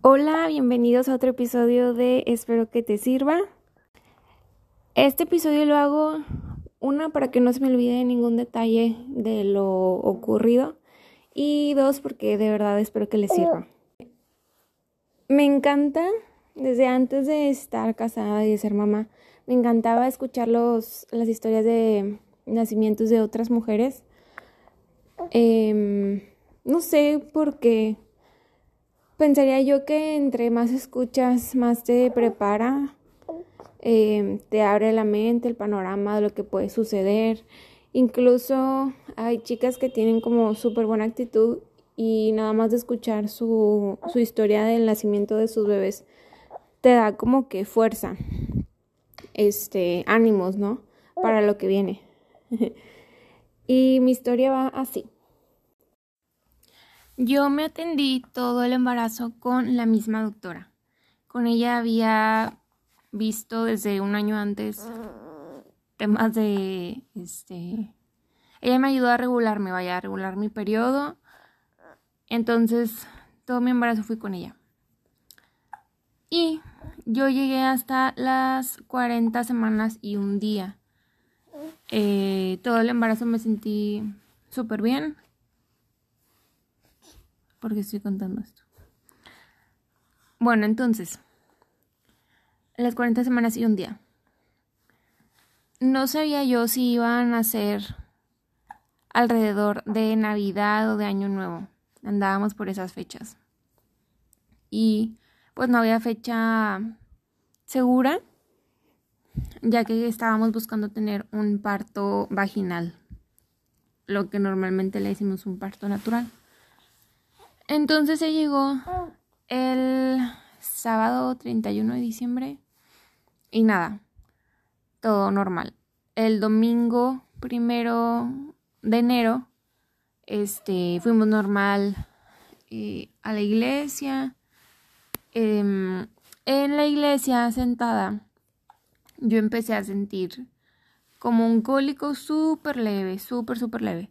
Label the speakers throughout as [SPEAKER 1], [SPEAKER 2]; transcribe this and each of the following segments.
[SPEAKER 1] Hola, bienvenidos a otro episodio de Espero que te sirva. Este episodio lo hago una para que no se me olvide ningún detalle de lo ocurrido y dos porque de verdad espero que les sirva. Me encanta, desde antes de estar casada y de ser mamá, me encantaba escuchar los, las historias de nacimientos de otras mujeres. Em, no sé por qué Pensaría yo que entre más escuchas, más te prepara, eh, te abre la mente, el panorama de lo que puede suceder. Incluso hay chicas que tienen como súper buena actitud y nada más de escuchar su, su historia del nacimiento de sus bebés te da como que fuerza, este, ánimos, ¿no? Para lo que viene. y mi historia va así. Yo me atendí todo el embarazo con la misma doctora. Con ella había visto desde un año antes temas de este ella me ayudó a regularme, vaya, a regular mi periodo. Entonces, todo mi embarazo fui con ella. Y yo llegué hasta las 40 semanas y un día. Eh, todo el embarazo me sentí súper bien porque estoy contando esto. Bueno, entonces, las 40 semanas y un día. No sabía yo si iban a ser alrededor de Navidad o de Año Nuevo. Andábamos por esas fechas. Y pues no había fecha segura, ya que estábamos buscando tener un parto vaginal, lo que normalmente le decimos un parto natural. Entonces se llegó el sábado 31 de diciembre y nada, todo normal. El domingo primero de enero, este, fuimos normal eh, a la iglesia. Em, en la iglesia sentada, yo empecé a sentir como un cólico súper leve, súper, súper leve.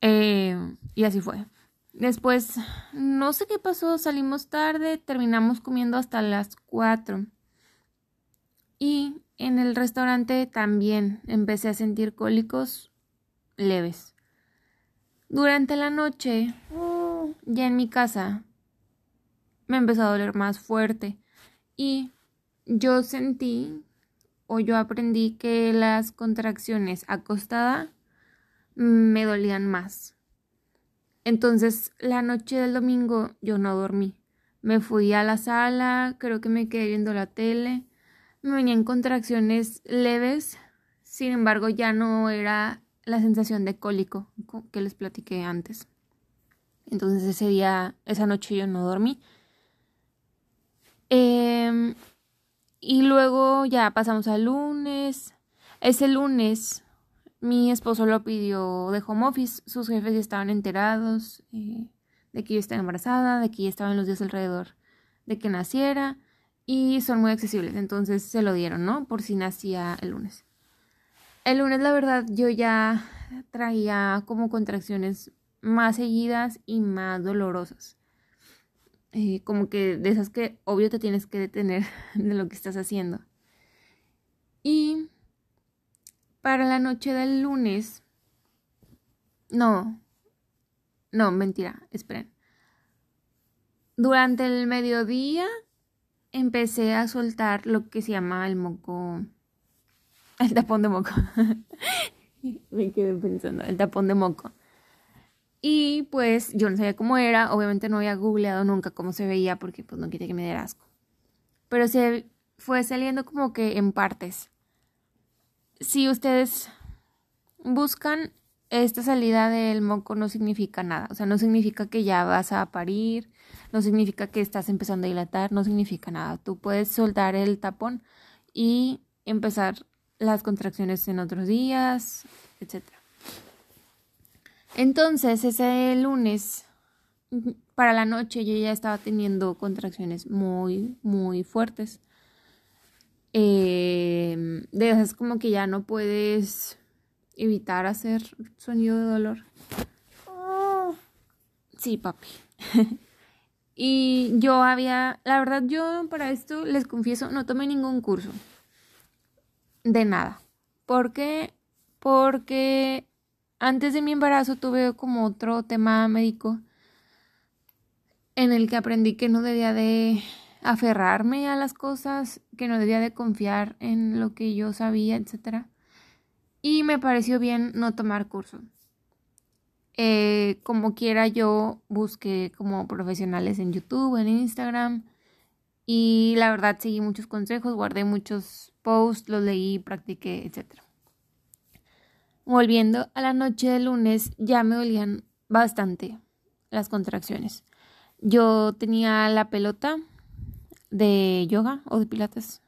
[SPEAKER 1] Eh, y así fue. Después, no sé qué pasó, salimos tarde, terminamos comiendo hasta las 4. Y en el restaurante también empecé a sentir cólicos leves. Durante la noche, ya en mi casa, me empezó a doler más fuerte y yo sentí o yo aprendí que las contracciones acostada me dolían más. Entonces, la noche del domingo yo no dormí. Me fui a la sala, creo que me quedé viendo la tele. Me venían contracciones leves, sin embargo, ya no era la sensación de cólico que les platiqué antes. Entonces, ese día, esa noche yo no dormí. Em, y luego ya pasamos al lunes. Ese lunes mi esposo lo pidió de home office, sus jefes estaban enterados eh, de que yo estaba embarazada, de que ya estaban los días alrededor de que naciera y son muy accesibles, entonces se lo dieron, ¿no? Por si nacía el lunes. El lunes, la verdad, yo ya traía como contracciones más seguidas y más dolorosas. Eh, como que de esas que obvio te tienes que detener de lo que estás haciendo. Y para la noche del lunes. No. No, mentira, esperen. Durante el mediodía empecé a soltar lo que se llama el moco. El tapón de moco. Me quedé pensando, el tapón de moco. Y pues yo no sabía cómo era, obviamente no había googleado nunca cómo se veía porque pues no quería que me diera asco. Pero se fue saliendo como que en partes si ustedes buscan esta salida del moco no significa nada, o sea, no significa que ya vas a parir, no significa que estás empezando a dilatar, no significa nada. Tú puedes soltar el tapón y empezar las contracciones en otros días, etc. Entonces, ese lunes, para la noche, yo ya estaba teniendo contracciones muy, muy fuertes eh, de esas como que ya no puedes evitar hacer sonido de dolor. Sí, papi. Y yo había, la verdad yo para esto les confieso, no tomé ningún curso. De nada. ¿Por qué? Porque antes de mi embarazo tuve como otro tema médico en el que aprendí que no debía de aferrarme a las cosas, que no debía de confiar en lo que yo sabía, etc. Y me pareció bien no tomar curso. Eh, como quiera yo busqué como profesionales en YouTube, en Instagram y la verdad seguí muchos consejos, guardé muchos posts, los leí, practiqué, etc. Volviendo a la noche de lunes ya me dolían bastante las contracciones. Yo tenía la pelota de yoga o de pilates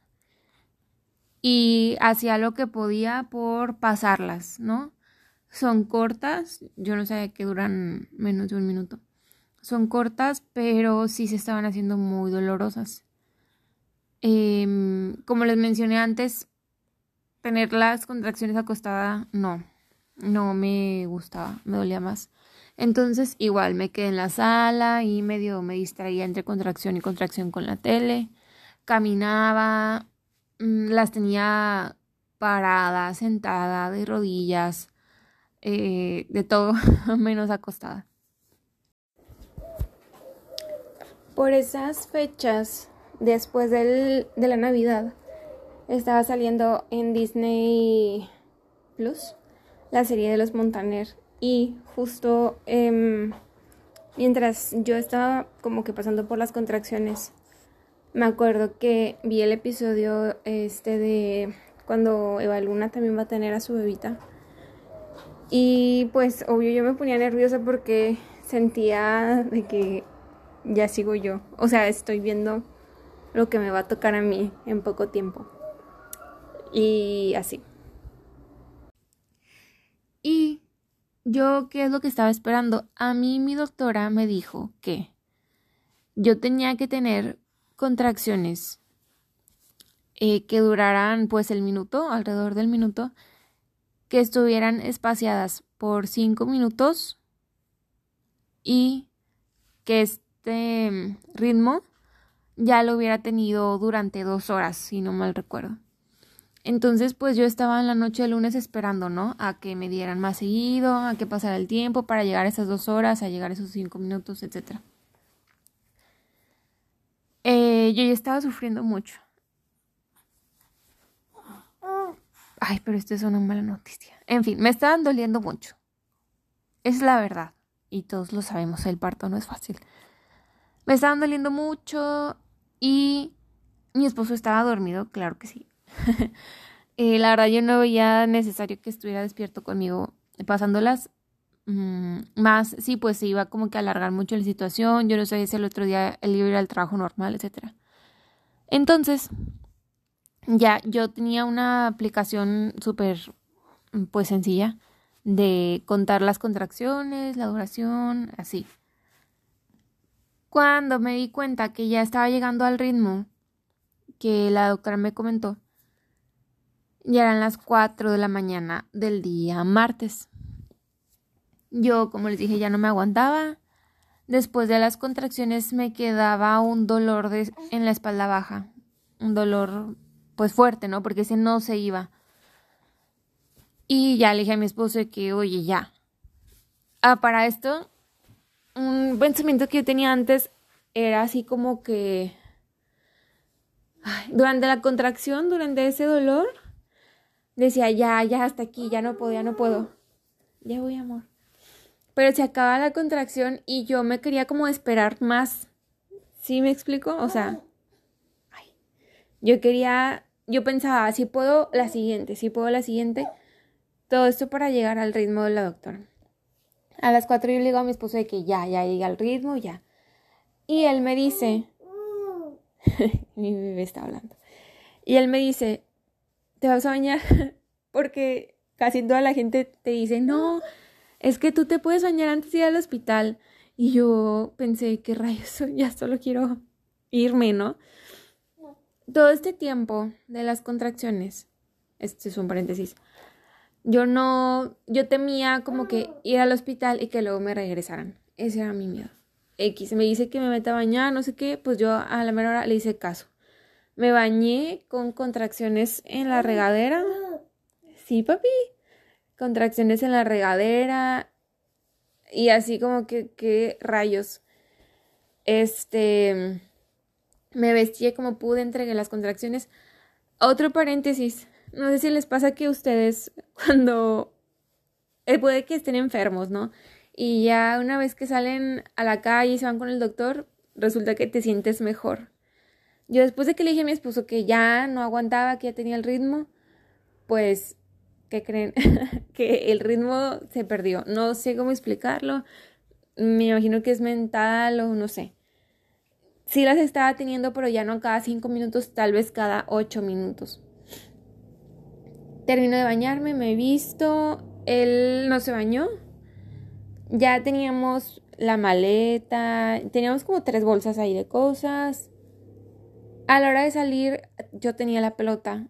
[SPEAKER 1] y hacía lo que podía por pasarlas, ¿no? Son cortas, yo no sabía que duran menos de un minuto. Son cortas, pero sí se estaban haciendo muy dolorosas. Em, como les mencioné antes, tener las contracciones acostada, no, no me gustaba, me dolía más. Entonces, igual me quedé en la sala y medio me distraía entre contracción y contracción con la tele. Caminaba, mm, las tenía parada, sentada, de rodillas, eh, de todo menos acostada. Por esas fechas, después del, de la Navidad, estaba saliendo en Disney Plus la serie de los Montaner y justo em, mientras yo estaba como que pasando por las contracciones, me acuerdo que vi el episodio este de cuando Eva Luna también va a tener a su bebita y pues obvio yo me ponía nerviosa porque sentía de que ya sigo yo. O sea, estoy viendo lo que me va a tocar a mí en poco tiempo. Y así. Y yo, ¿qué es lo que estaba esperando? A mí mi doctora me dijo que yo tenía que tener contracciones eh, que duraran pues el minuto, alrededor del minuto, que estuvieran espaciadas por cinco minutos y que este ritmo ya lo hubiera tenido durante dos horas, si no mal recuerdo. Entonces, pues yo estaba en la noche del lunes esperando, ¿no? A que me dieran más seguido, a que pasara el tiempo para llegar a esas dos horas, a llegar a esos cinco minutos, etc. Eh, yo ya estaba sufriendo mucho. Ay, pero esto es una mala noticia. En fin, me estaban doliendo mucho. Es la verdad. Y todos lo sabemos, el parto no es fácil. Me estaban doliendo mucho y mi esposo estaba dormido, claro que sí. Eh, la verdad yo no veía necesario que estuviera despierto conmigo pasándolas. Mm, más, sí, pues se iba como que a alargar mucho la situación. Yo no sabía si el otro día él iba a ir al trabajo normal, etc. Entonces, ya yo tenía una aplicación súper pues sencilla de contar las contracciones, la duración, así. Cuando me di cuenta que ya estaba llegando al ritmo que la doctora me comentó, ya eran las 4 de la mañana del día martes. Yo, como les dije, ya no me aguantaba. Después de las contracciones me quedaba un dolor en la espalda baja, un dolor pues fuerte, ¿no? Porque ese no se iba. Y ya le dije a mi esposo que, oye, ya. Ah, para esto, un pensamiento que yo tenía antes era así como que durante la contracción, durante ese dolor, decía, ya, ya, hasta aquí, ya no puedo, ya no puedo. Ya voy, amor. Pero se acaba la contracción y yo me quería como esperar más. ¿Sí me explico? O sea, yo quería, yo pensaba, si puedo la siguiente, si puedo la siguiente. Todo esto para llegar al ritmo de la doctora. A las cuatro yo le digo a mi esposo de que ya, ya llega al ritmo, ya. Y él me dice, mi bebé está hablando. Y él me dice, ¿te vas a bañar? Porque casi toda la gente te dice, no, es que tú te puedes bañar antes de ir al hospital. Y yo pensé, qué rayos, ya solo quiero irme, ¿no? Todo este tiempo de las contracciones, este es un paréntesis, yo no, yo temía como que ir al hospital y que luego me regresaran. Ese era mi miedo. X me dice que me meta a bañar, no sé qué, pues yo a la mera hora le hice caso. Me bañé con contracciones en la regadera. Sí, papi. Contracciones en la regadera. Y así como que, ¿qué rayos? Este. Me vestí como pude, entregué las contracciones. Otro paréntesis. No sé si les pasa que ustedes cuando... Eh, puede que estén enfermos, ¿no? Y ya una vez que salen a la calle y se van con el doctor, resulta que te sientes mejor. Yo después de que le dije a mi esposo que ya no aguantaba, que ya tenía el ritmo, pues, ¿qué creen? que el ritmo se perdió. No sé cómo explicarlo. Me imagino que es mental o no sé. Sí las estaba teniendo, pero ya no cada cinco minutos, tal vez cada ocho minutos. Termino de bañarme, me he visto. Él no se bañó, ya teníamos la maleta, teníamos como tres bolsas ahí de cosas. A la hora de salir yo tenía la pelota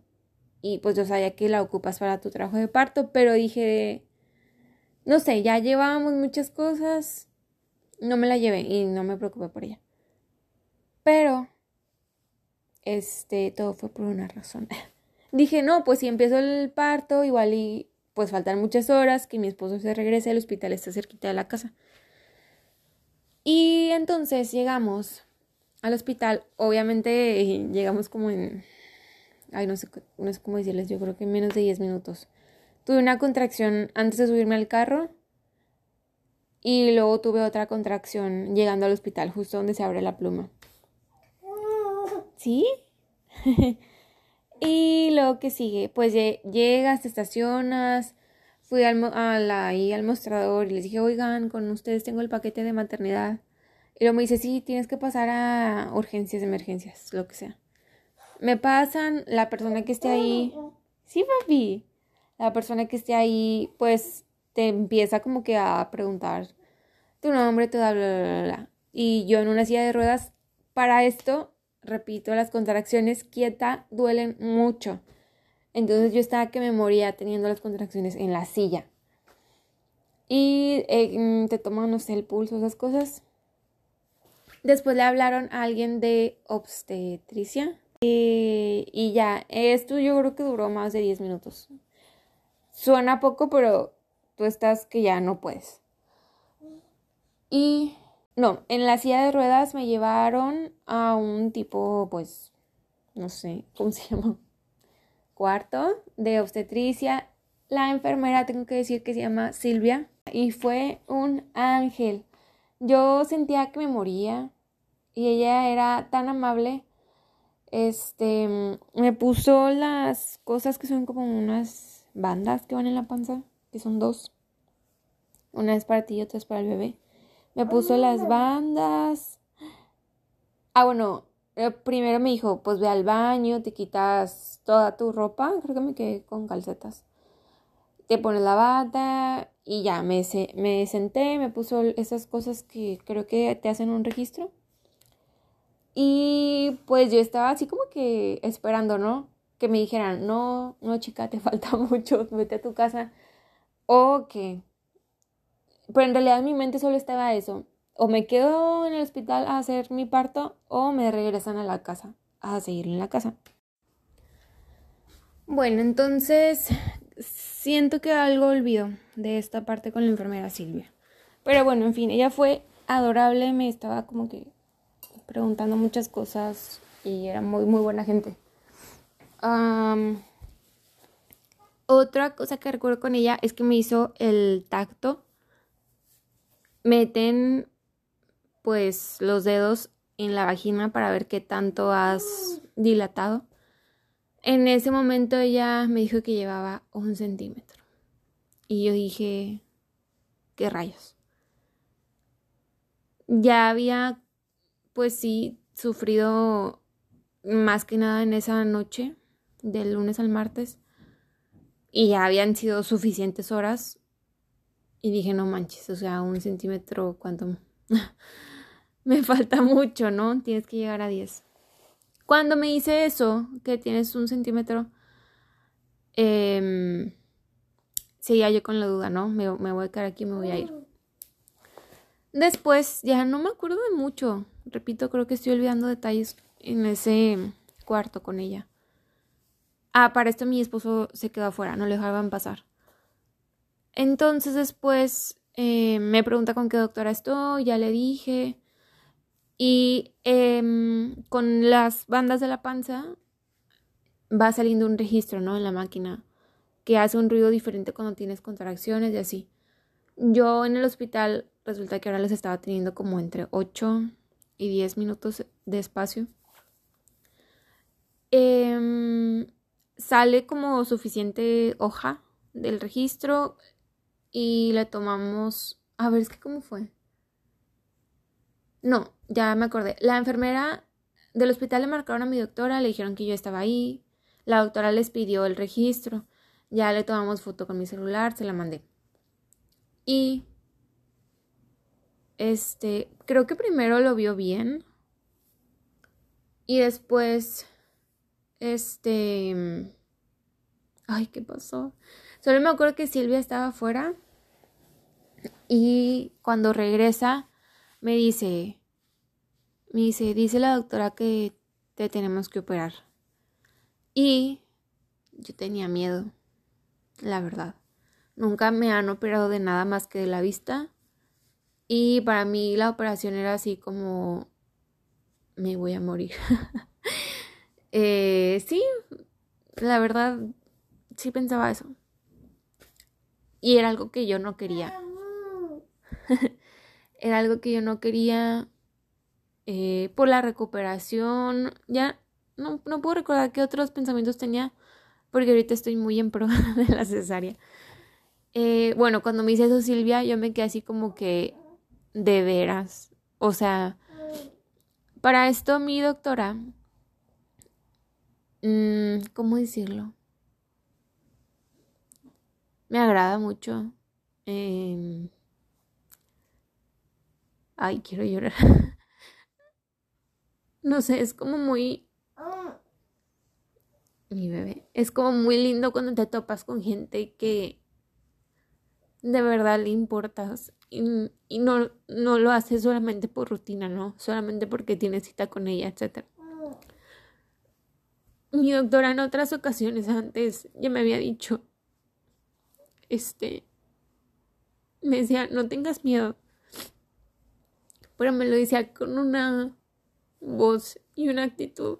[SPEAKER 1] y pues yo sabía que la ocupas para tu trabajo de parto, pero dije, no sé, ya llevábamos muchas cosas, no me la llevé y no me preocupé por ella. Pero, este, todo fue por una razón. dije, no, pues si empiezo el parto, igual y pues faltan muchas horas, que mi esposo se regrese, al hospital está cerquita de la casa. Y entonces llegamos al hospital, obviamente llegamos como en, ay, no sé, no sé cómo decirles, yo creo que en menos de 10 minutos. Tuve una contracción antes de subirme al carro y luego tuve otra contracción llegando al hospital, justo donde se abre la pluma. ¿Sí? Y lo que sigue, pues llegas, te estacionas, fui al, ahí al mostrador y les dije, oigan, con ustedes tengo el paquete de maternidad. Y luego me dice, sí, tienes que pasar a urgencias, emergencias, lo que sea. Me pasan, la persona que esté ahí, sí, papi, la persona que esté ahí, pues te empieza como que a preguntar tu nombre, tu bla, bla, bla, bla. Y yo en una silla de ruedas, para esto repito, las contracciones quieta duelen mucho. Entonces yo estaba que me moría teniendo las contracciones en la silla. Y eh, mm, te toman, no sé, el pulso, esas cosas. Después le hablaron a alguien de obstetricia. Y, ya, esto yo creo que duró más de 10 minutos. Suena poco, pero tú estás que ya no puedes. Y no, en la silla de ruedas me llevaron a un tipo, pues, no sé, ¿cómo se llama? Cuarto de obstetricia. La enfermera, tengo que decir que se llama Silvia, y fue un ángel. Yo sentía que me moría y ella era tan amable. Este, me puso las cosas que son como unas bandas que van en la panza, que son dos. Una es para ti y otra es para el bebé. Me puso las bandas. Ah, bueno, eh, primero me dijo, pues ve al baño, te quitas toda tu ropa, creo que me quedé con calcetas. Te pones la bata y ya, me, me senté, me puso esas cosas que creo que te hacen un registro. Y pues yo estaba así como que esperando, ¿no? Que me dijeran, no, no chica, te falta mucho, vete a tu casa. O que pero en realidad en mi mente solo estaba eso. O me quedo en el hospital a hacer mi parto o me regresan a la casa a seguir en la casa. Bueno, entonces siento que algo olvido de esta parte con la enfermera Silvia. Pero bueno, en fin, ella fue adorable, me estaba como que preguntando muchas cosas y era muy, muy buena gente. otra cosa que recuerdo con ella es que me hizo el tacto meten pues los dedos en la vagina para ver qué tanto has dilatado. En ese momento ella me dijo que llevaba un centímetro. Y yo dije, ¿qué rayos? Ya había, pues sí, sufrido más que nada en esa noche, del lunes al martes. Y ya habían sido suficientes horas y dije, no manches, o sea, un centímetro, ¿cuánto? me falta mucho, ¿no? Tienes que llegar a 10. Cuando me hice eso, que tienes un centímetro, eh, seguía yo con la duda, ¿no? Me, me voy a quedar aquí, me voy a ir. Después, ya no me acuerdo de mucho. Repito, creo que estoy olvidando detalles en ese cuarto con ella. Ah, para esto mi esposo se quedó afuera, no le dejaban pasar. Entonces después eh, me pregunta con qué doctora estoy, ya le dije. Y em, con las bandas de la panza va saliendo un registro, ¿no? En la máquina que hace un ruido diferente cuando tienes contracciones y así. Yo en el hospital resulta que ahora les estaba teniendo como entre 8 y 10 minutos de espacio. Em, sale como suficiente hoja del registro y le tomamos... A ver, es que cómo fue. No, ya me acordé. La enfermera del hospital le marcaron a mi doctora, le dijeron que yo estaba ahí. La doctora les pidió el registro. Ya le tomamos foto con mi celular, se la mandé. Y este, creo que primero lo vio bien. Y después, este... Ay, ¿qué pasó? Solo me acuerdo que Silvia estaba afuera. Y cuando regresa, me dice... Me dice, dice la doctora que te tenemos que operar. Y yo tenía miedo, la verdad. Nunca me han operado de nada más que de la vista. Y para mí la operación era así como me voy a morir. eh, sí, la verdad, sí pensaba eso. Y era algo que yo no quería. era algo que yo no quería eh, por la recuperación. Ya no, no puedo recordar qué otros pensamientos tenía porque ahorita estoy muy en pro de la cesárea. Eh, bueno, cuando me dice eso Silvia, yo me quedé así como que de veras. O sea, para esto mi doctora, mmm, ¿cómo decirlo? Me agrada mucho. Eh... Ay, quiero llorar. no sé, es como muy... Mi bebé. Es como muy lindo cuando te topas con gente que de verdad le importas y, no, no lo hace solamente por rutina, no, solamente porque tiene cita con ella, etc. Mi doctora en otras ocasiones antes ya me había dicho, este, me decía, no tengas miedo, pero me lo decía con una voz y una actitud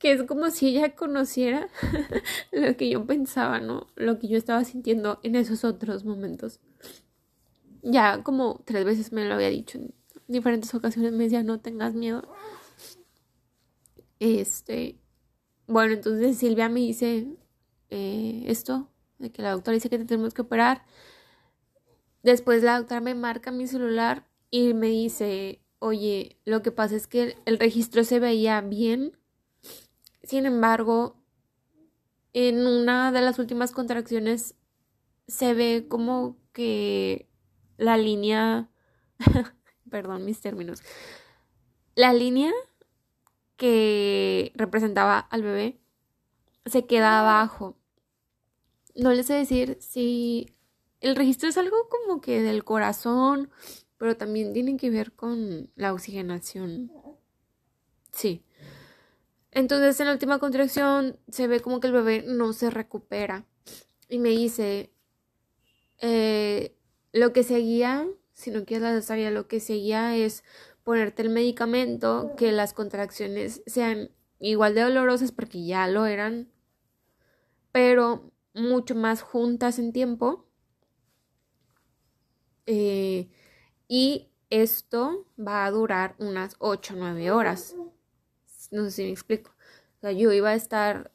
[SPEAKER 1] que es como si ella conociera lo que yo pensaba, ¿no? Lo que yo estaba sintiendo en esos otros momentos. Ya como tres veces me lo había dicho en diferentes ocasiones, me decía, no tengas miedo. Este, bueno, entonces Silvia me dice eh, esto, de que la doctora dice que te tenemos que operar. Después la doctora me marca mi celular y me dice, oye, lo que pasa es que el registro se veía bien sin embargo, en una de las últimas contracciones se ve como que la línea, perdón mis términos, la línea que representaba al bebé se queda abajo. No les sé decir si el registro es algo como que del corazón, pero también tiene que ver con la oxigenación. Sí. Entonces en la última contracción se ve como que el bebé no se recupera. Y me dice, eh, lo que seguía, si no quieres la cesárea, lo que seguía es ponerte el medicamento, que las contracciones sean igual de dolorosas porque ya lo eran, pero mucho más juntas en tiempo. Eh, y esto va a durar unas 8 o 9 horas. No sé si me explico. O sea, yo iba a estar,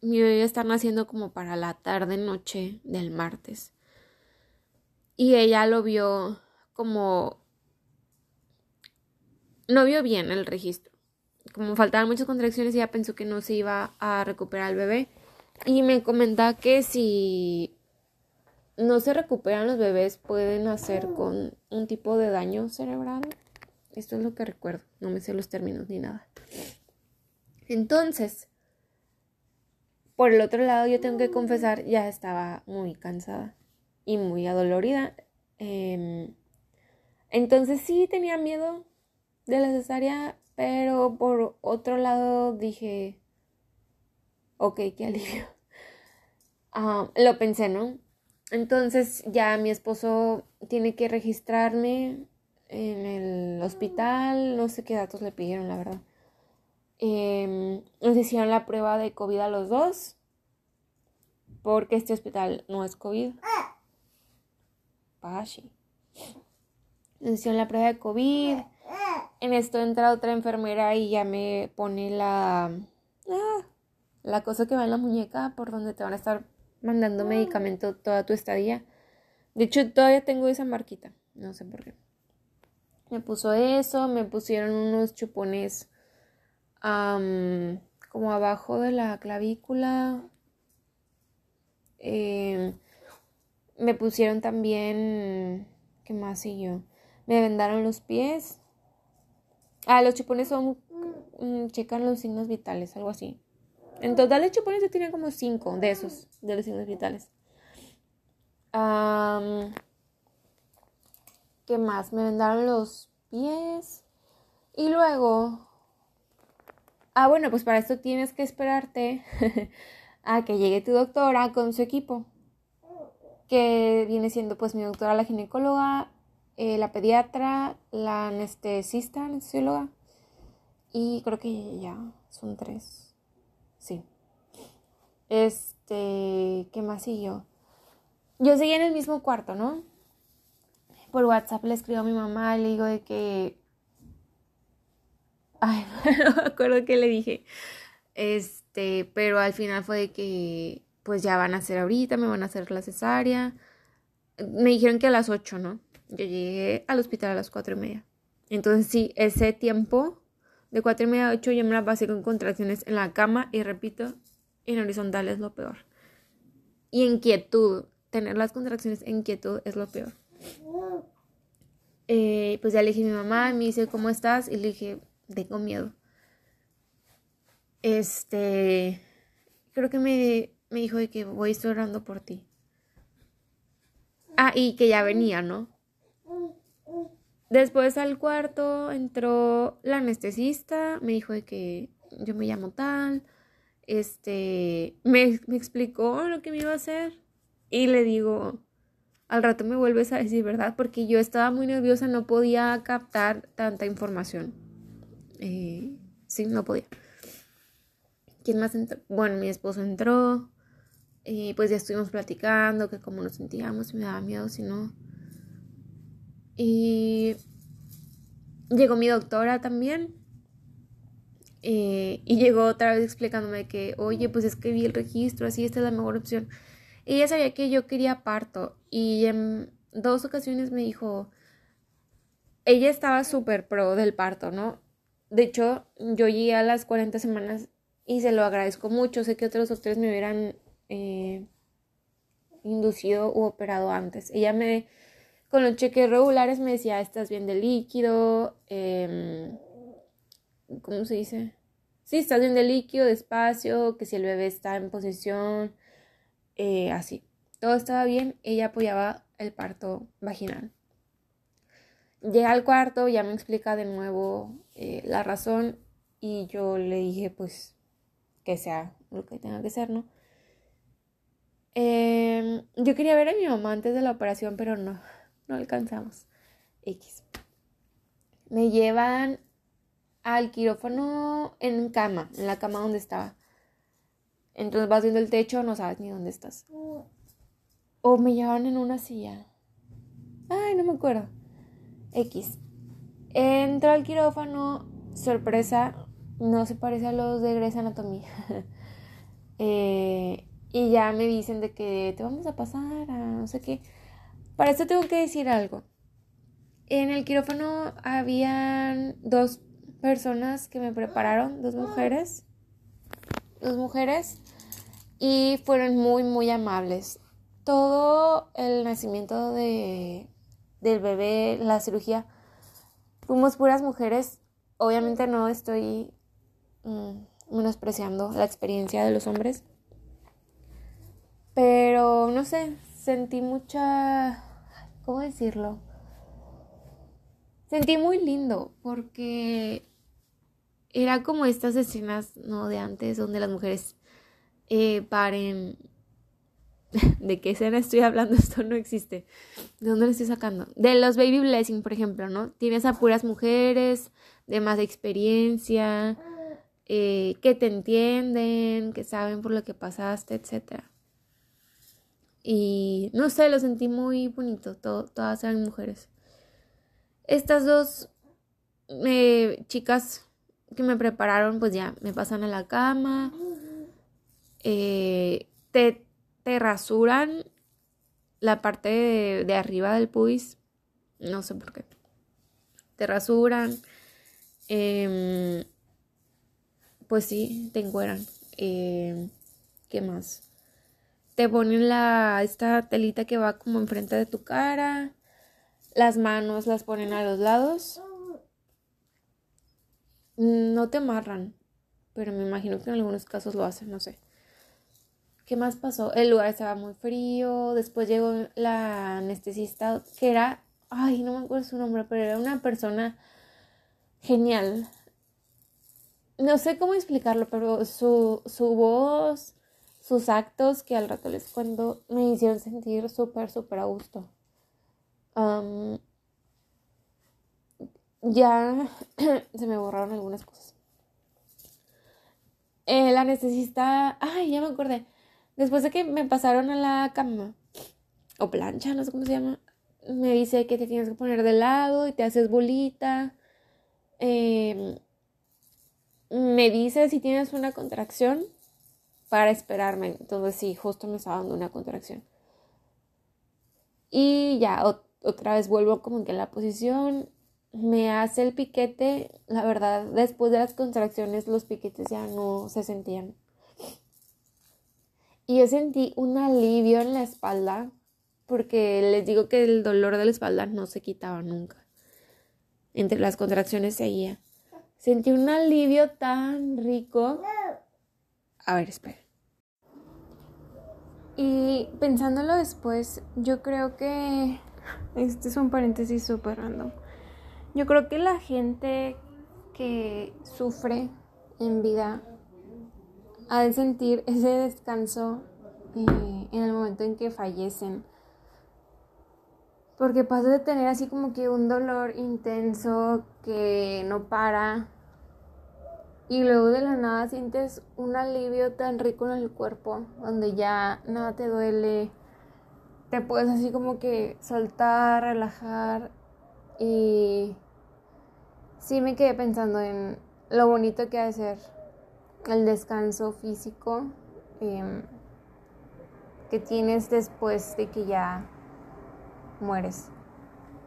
[SPEAKER 1] mi bebé iba a estar naciendo como para la tarde, noche del martes. Y ella lo vio como... No vio bien el registro. Como faltaban muchas contracciones, ella pensó que no se iba a recuperar el bebé. Y me comentaba que si no se recuperan los bebés, pueden hacer con un tipo de daño cerebral. Esto es lo que recuerdo. No me sé los términos ni nada. Entonces, por el otro lado, yo tengo que confesar, ya estaba muy cansada y muy adolorida. Em, Entonces sí tenía miedo de la cesárea, pero por otro lado dije, ok, qué alivio. Ah, lo pensé, ¿no? Entonces ya mi esposo tiene que registrarme en el hospital, no sé qué datos le pidieron, la verdad. Eh, nos hicieron la prueba de COVID a los dos, porque este hospital no es COVID. Pashi. Nos hicieron la prueba de COVID. En esto entra otra enfermera y ya me pone la, ah, la cosa que va en la muñeca por donde te van a estar mandando medicamento toda tu estadía. De hecho, todavía tengo esa marquita. No sé por qué. Me puso eso, me pusieron unos chupones como abajo de la clavícula. Em, me pusieron también. ¿Qué más siguió? Me vendaron los pies. Ah, los chupones son. Mm, checan los signos vitales, algo así. En total, los chupones yo tenía como cinco de esos, de los signos vitales. ¿Qué más? Me vendaron los pies. Y luego. Ah, bueno, pues para esto tienes que esperarte a que llegue tu doctora con su equipo. Que viene siendo pues mi doctora la ginecóloga, eh, la pediatra, la anestesista, anestesióloga. Y creo que ya son tres. Sí. Este, ¿qué más yo Yo seguía en el mismo cuarto, ¿no? Por WhatsApp le escribo a mi mamá le digo de que... Ay, no me acuerdo qué le dije. Este, pero al final fue de que pues ya van a hacer ahorita, me van a hacer la cesárea. Me dijeron que a las 8, ¿no? Yo llegué al hospital a las cuatro y media. Entonces sí, ese tiempo de cuatro y media a 8 yo me la pasé con contracciones en la cama y repito, en horizontal es lo peor. Y inquietud, tener las contracciones en quietud es lo peor. Eh, pues ya le dije a mi mamá, me dice, ¿cómo estás? Y le dije, tengo miedo. Este, creo que me, me dijo de que voy a estar orando por ti. Ah, y que ya venía, ¿no? Después al cuarto entró la anestesista, me dijo de que yo me llamo tal, este, me, me explicó lo que me iba a hacer y le digo, al rato me vuelves a decir, ¿verdad? Porque yo estaba muy nerviosa, no podía captar tanta información. Eh, sí, no podía. ¿Quién más entró? Bueno, mi esposo entró. Y pues ya estuvimos platicando, que cómo nos sentíamos, y me daba miedo si no. Y llegó mi doctora también. Eh, y llegó otra vez explicándome que, oye, pues es que vi el registro, así esta es la mejor opción. Ella sabía que yo quería parto y en dos ocasiones me dijo, ella estaba súper pro del parto, ¿no? De hecho, yo llegué a las 40 semanas y se lo agradezco mucho. Sé que otros doctores me hubieran eh, inducido u operado antes. Ella me con los cheques regulares me decía, estás bien de líquido, em, ¿cómo se dice? Sí, estás bien de líquido, despacio, que si el bebé está en posición, eh, así. Todo estaba bien, ella apoyaba el parto vaginal. Llega al cuarto, ya me explica de nuevo eh, la razón y yo le dije pues que sea lo que tenga que ser, ¿no? Em, yo quería ver a mi mamá antes de la operación, pero no, no alcanzamos. X. Me llevan al quirófano en cama, en la cama donde estaba. Entonces vas viendo el techo, no sabes ni dónde estás. O me llevan en una silla. Ay, no me acuerdo. X. Entro al quirófano, sorpresa, no se parece a los de Grey's Anatomy. eh, y ya me dicen de que te vamos a pasar a no sé qué. Para esto tengo que decir algo. En el quirófano habían dos personas que me prepararon, dos mujeres. Dos mujeres. Y fueron muy, muy amables. Todo el nacimiento de, del bebé, la cirugía, fuimos puras mujeres. Obviamente no estoy mm, menospreciando la experiencia de los hombres. Pero no sé, sentí mucha ¿cómo decirlo? Sentí muy lindo porque era como estas escenas, ¿no? De antes, donde las mujeres eh, paren. ¿De qué escena estoy hablando? Esto no existe. ¿De dónde lo estoy sacando? De los baby blessing, por ejemplo, ¿no? Tienes a puras mujeres de más experiencia, eh, que te entienden, que saben por lo que pasaste, etc. Y no sé, lo sentí muy bonito. todas eran mujeres. Estas dos chicas que me prepararon, pues ya me pasan a la cama, eh, te, te, rasuran la parte de, arriba del pubis, no sé por qué. Te rasuran, em, pues sí, te encueran. Em, ¿Qué más? Te ponen la, esta telita que va como enfrente de tu cara. Las manos las ponen a los lados. No te amarran, pero me imagino que en algunos casos lo hacen, no sé. ¿Qué más pasó? El lugar estaba muy frío. Después llegó la anestesista, que era, ay, no me acuerdo su nombre, pero era una persona genial. No sé cómo explicarlo, pero su, su voz, sus actos, que al rato les cuento, me hicieron sentir súper, súper a gusto ya se me borraron algunas cosas. El anestesista, ay, ya me acordé. Después de que me pasaron a la cama, o plancha, no sé cómo se llama, me dice que te tienes que poner de lado y te haces bolita. Em, me dice si tienes una contracción para esperarme. Entonces sí, justo me estaba dando una contracción. Y ya, otra vez vuelvo como que en la posición, me hace el piquete, la verdad, después de las contracciones los piquetes ya no se sentían. Y yo sentí un alivio en la espalda, porque les digo que el dolor de la espalda no se quitaba nunca. Entre las contracciones seguía. Sentí un alivio tan rico. A ver, espera. Y pensándolo después, yo creo que este es un paréntesis súper random. Yo creo que la gente que sufre en vida ha de sentir ese descanso eh, en el momento en que fallecen. Porque pasa de tener así como que un dolor intenso que no para. Y luego de la nada sientes un alivio tan rico en el cuerpo, donde ya nada te duele, te puedes así como que soltar, relajar y sí me quedé pensando en lo bonito que ha de ser el descanso físico em, que tienes después de que ya mueres.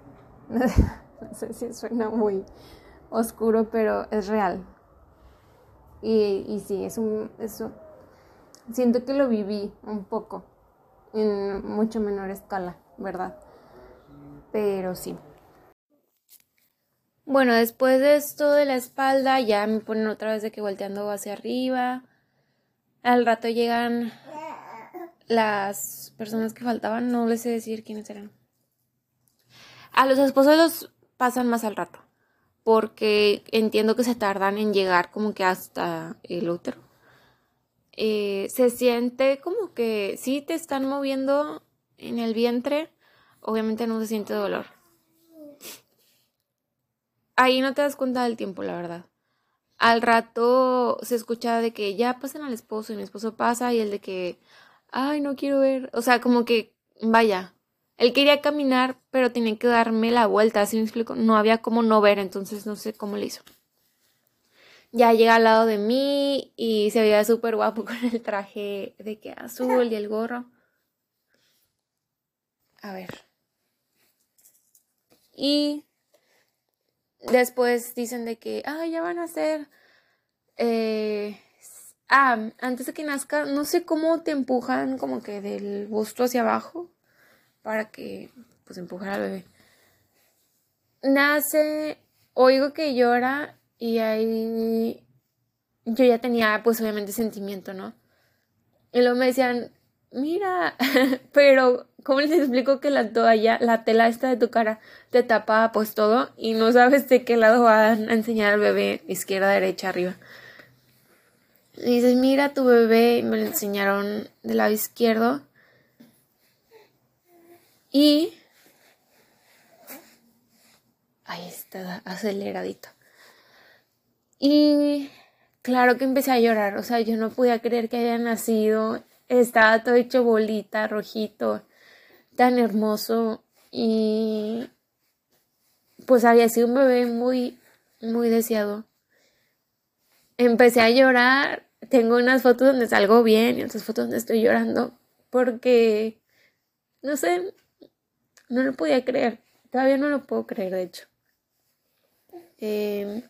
[SPEAKER 1] no sé si suena muy oscuro, pero es real. Y, y sí, es un, eso. Siento que lo viví un poco en mucho menor escala, ¿verdad? Pero sí. Bueno, después de esto de la espalda, ya me ponen otra vez de que volteando hacia arriba. Al rato llegan las personas que faltaban, no les sé decir quiénes eran. A los esposos los pasan más al rato, porque entiendo que se tardan en llegar como que hasta el útero. Eh, se siente como que sí te están moviendo en el vientre, obviamente no se siente dolor. Ahí no te das cuenta del tiempo, la verdad. Al rato se escucha de que ya pasan al esposo y mi esposo pasa y el de que, ay, no quiero ver. O sea, como que, vaya, él quería caminar, pero tenía que darme la vuelta, así me explico. No había como no ver, entonces no sé cómo le hizo ya llega al lado de mí y se veía súper guapo con el traje de que azul y el gorro. A ver. Y después dicen de que, ah, ya van a ser... Eh, ah, antes de que nazca, no sé cómo te empujan como que del busto hacia abajo para que pues empujar al bebé. Nace, oigo que llora y ahí yo ya tenía pues obviamente sentimiento, ¿no? Y luego me decían, mira, pero ¿cómo les explico que la toalla, la tela esta de tu cara te tapa pues todo y no sabes de qué lado van a enseñar al bebé, izquierda, derecha, arriba? Y dices, mira tu bebé, y me lo enseñaron del lado izquierdo. Y... Ahí está, aceleradito. Y claro que empecé a llorar, o sea, yo no podía creer que haya nacido estaba todo hecho bolita, rojito, tan hermoso y pues había sido un bebé muy, muy deseado. Empecé a llorar, tengo unas fotos donde salgo bien y otras fotos donde estoy llorando porque, no sé, no lo podía creer, todavía no lo puedo creer de hecho. Eh,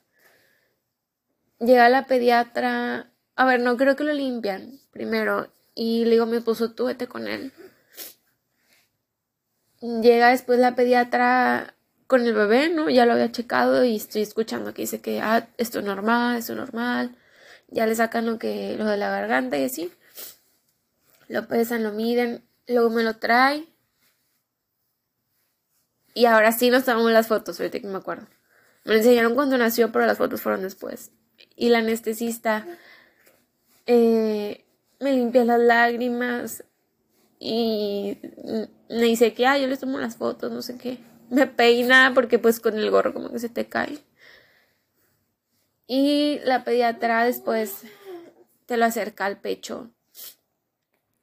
[SPEAKER 1] llega la pediatra, a ver, no creo que lo limpian primero y le digo a mi esposo, tú vete con él. Llega después la pediatra con el bebé, ¿no? Ya lo había checado y estoy escuchando que dice que, ah, esto es normal, esto es normal. Ya le sacan lo que, lo de la garganta y así. Lo pesan, lo miden, luego me lo trae. Y ahora sí nos tomamos las fotos, ahorita que me acuerdo. Me lo enseñaron cuando nació, pero las fotos fueron después. Y la anestesista eh, me limpia las lágrimas y me dice que, ah, yo les tomo las fotos, no sé qué. Me peina porque pues con el gorro como que se te cae. Y la pediatra después te lo acerca al pecho.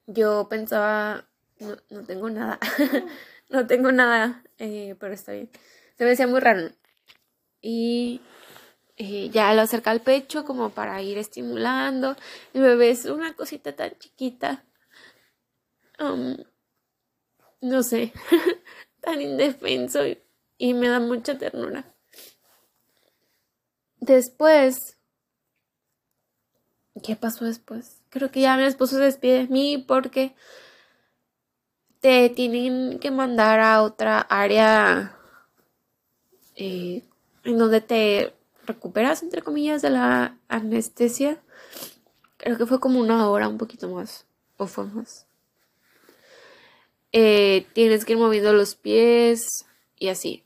[SPEAKER 1] Yo pensaba, no, no tengo nada, no tengo nada, eh, pero está bien. Se me decía muy raro. Y eh, ya lo acerca al pecho como para ir estimulando. El bebé es una cosita tan chiquita. No sé, tan indefenso y, me da mucha ternura. Después, ¿qué pasó después? Creo que ya mi esposo se despide de mí porque te tienen que mandar a otra área eh, en donde te recuperas, entre comillas, de la anestesia. Creo que fue como una hora, un poquito más. O fue más. Eh, tienes que ir moviendo los pies y así.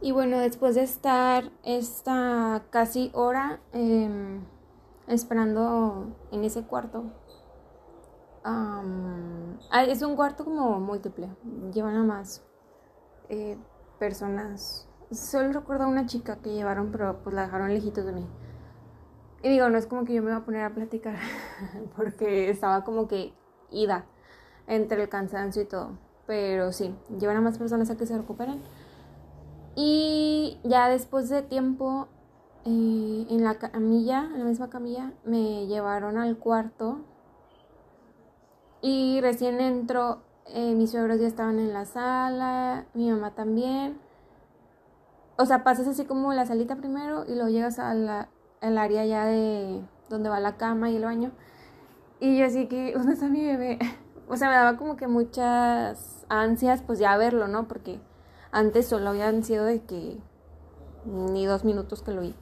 [SPEAKER 1] Y bueno, después de estar esta casi hora em, esperando en ese cuarto, es un cuarto como múltiple, llevan a más eh, personas Solo recuerdo a una chica que llevaron, pero pues la dejaron lejitos de mí. Y digo, no es como que yo me iba a poner a platicar, porque estaba como que ida entre el cansancio y todo. Pero sí, llevan a más personas a que se recuperen. Y ya después de tiempo, eh, en la camilla, en la misma camilla, me llevaron al cuarto. Y recién entró, eh, mis suegros ya estaban en la sala, mi mamá también o sea, pasas así como la salita primero y luego llegas al área ya de donde va la cama y el baño. Y yo así que, ¿dónde está mi bebé? O sea, me daba como que muchas ansias pues ya verlo, ¿no? Porque antes solo habían sido de que ni dos minutos que lo vi.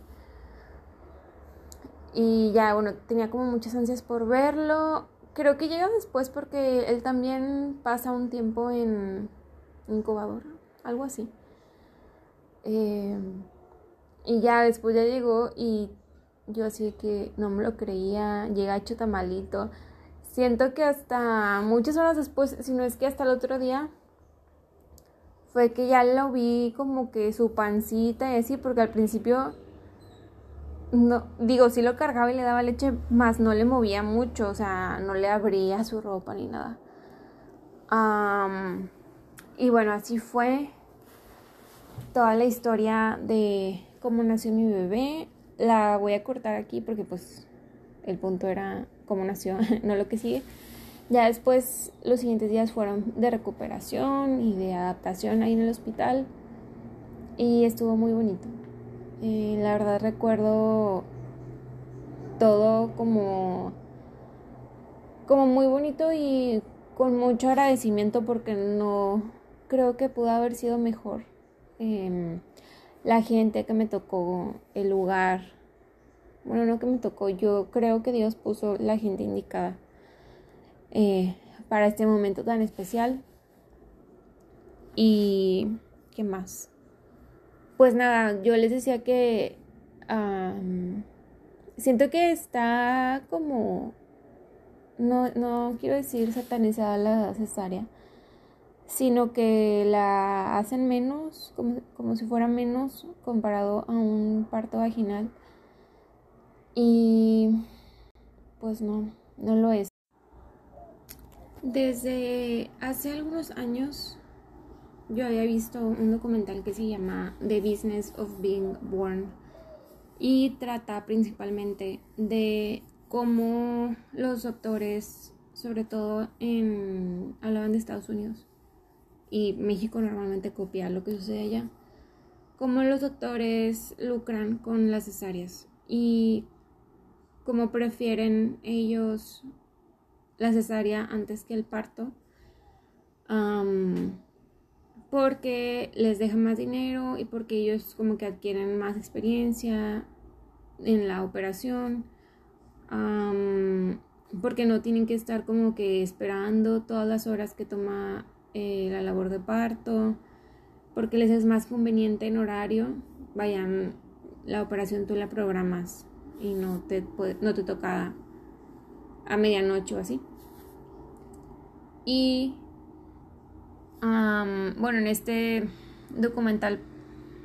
[SPEAKER 1] Y ya, bueno, tenía como muchas ansias por verlo. Creo que llega después porque él también pasa un tiempo en incubadora, algo así. Em, y ya después ya llegó y yo así que no me lo creía, llega hecho tamalito. Siento que hasta muchas horas después, si no es que hasta el otro día, fue que ya lo vi como que su pancita y así, porque al principio, no, digo, sí lo cargaba y le daba leche, más no le movía mucho, o sea, no le abría su ropa ni nada. y bueno, así fue toda la historia de cómo nació mi bebé. La voy a cortar aquí porque pues el punto era cómo nació, no lo que sigue. Ya después los siguientes días fueron de recuperación y de adaptación ahí en el hospital y estuvo muy bonito. Eh, la verdad recuerdo todo como, como muy bonito y con mucho agradecimiento porque no creo que pudo haber sido mejor. Em, la gente que me tocó, el lugar. Bueno, no que me tocó, yo creo que Dios puso la gente indicada. eh, para este momento tan especial. Y, ¿qué más? Pues nada, yo les decía que siento que está como, no, no quiero decir satanizada la cesárea, sino que la hacen menos, como, como si fuera menos comparado a un parto vaginal. Y pues no, no lo es. Desde hace algunos años yo había visto un documental que se llama The Business of Being Born y trata principalmente de cómo los doctores, sobre todo en hablaban de Estados Unidos y México normalmente copia lo que sucede allá, cómo los doctores lucran con las cesáreas y cómo prefieren ellos la cesárea antes que el parto. Porque les deja más dinero y porque ellos como que adquieren más experiencia en la operación, porque no tienen que estar como que esperando todas las horas que toma eh, la labor de parto, porque les es más conveniente en horario, vayan, la operación tú la programas y no te, no te toca a medianoche o así. Y bueno, en este documental,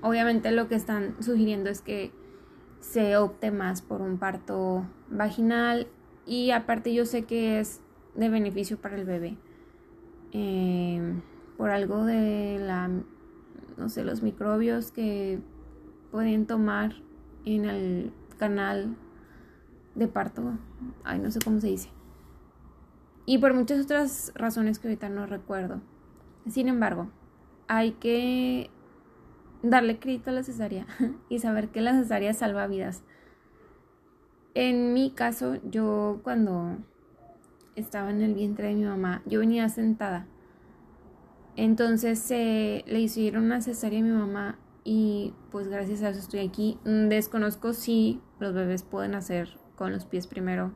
[SPEAKER 1] obviamente lo que están sugiriendo es que se opte más por un parto vaginal y aparte yo sé que es de beneficio para el bebé. Em, por algo de la, no sé, los microbios que pueden tomar en el canal de parto. Ay, no sé cómo se dice. Y por muchas otras razones que ahorita no recuerdo. Sin embargo, hay que darle crédito a la cesárea y saber que la cesárea salva vidas. En mi caso, yo cuando estaba en el vientre de mi mamá, yo venía sentada. Entonces se le hicieron una cesárea a mi mamá y pues gracias a eso estoy aquí. Desconozco si los bebés pueden hacer con los pies primero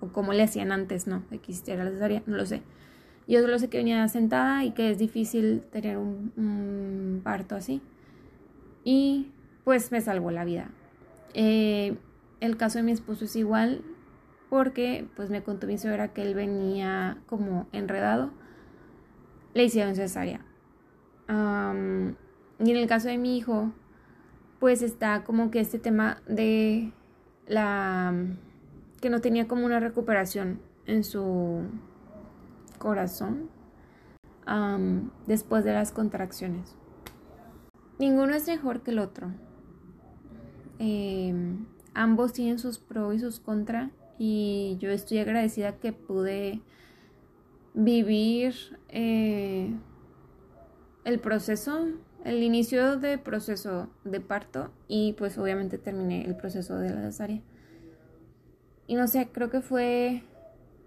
[SPEAKER 1] o como le hacían antes, ¿no? De que la cesárea, no lo sé. Yo solo sé que venía sentada y que es difícil tener un, parto así. Y pues me salvó la vida. Eh, el caso de mi esposo es igual porque pues me contó mi suegra que él venía como enredado. Le hicieron cesárea. Y en el caso de mi hijo, pues está como que este tema de la que no tenía como una recuperación en su corazón después de las contracciones. Ninguno es mejor que el otro. Em, ambos tienen sus pros y sus contras y yo estoy agradecida que pude vivir eh, el proceso, el inicio de proceso de parto y pues obviamente terminé el proceso de la cesárea. Y no sé, creo que fue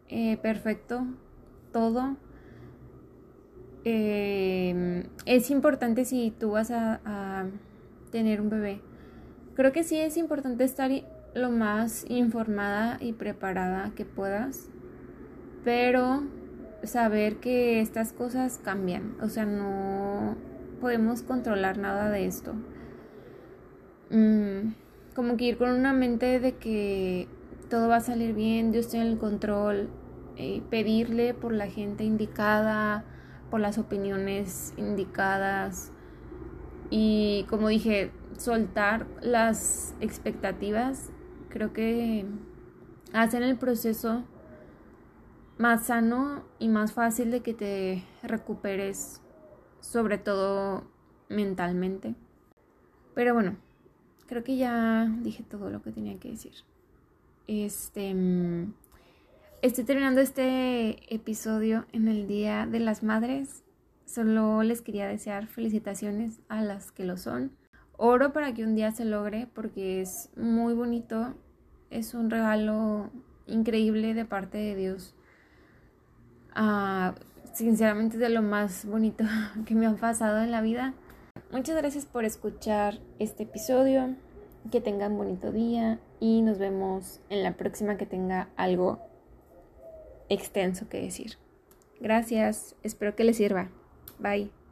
[SPEAKER 1] eh, perfecto todo. Em, es importante si tú vas a, tener un bebé. Creo que sí es importante estar lo más informada y preparada que puedas, pero saber que estas cosas cambian, o sea, no podemos controlar nada de esto. Mm, como que ir con una mente de que todo va a salir bien, estoy en el control, eh, pedirle por la gente indicada, por las opiniones indicadas y como dije, soltar las expectativas, creo que hacen el proceso más sano y más fácil de que te recuperes, sobre todo mentalmente. Pero bueno, creo que ya dije todo lo que tenía que decir. Este Estoy terminando este episodio en el Día de las Madres. Solo les quería desear felicitaciones a las que lo son. Oro para que un día se logre porque es muy bonito. Es un regalo increíble de parte de Dios. Ah, sinceramente es de lo más bonito que me ha pasado en la vida. Muchas gracias por escuchar este episodio. Que tengan bonito día y nos vemos en la próxima que tenga algo extenso que decir. Gracias, espero que les sirva. Bye.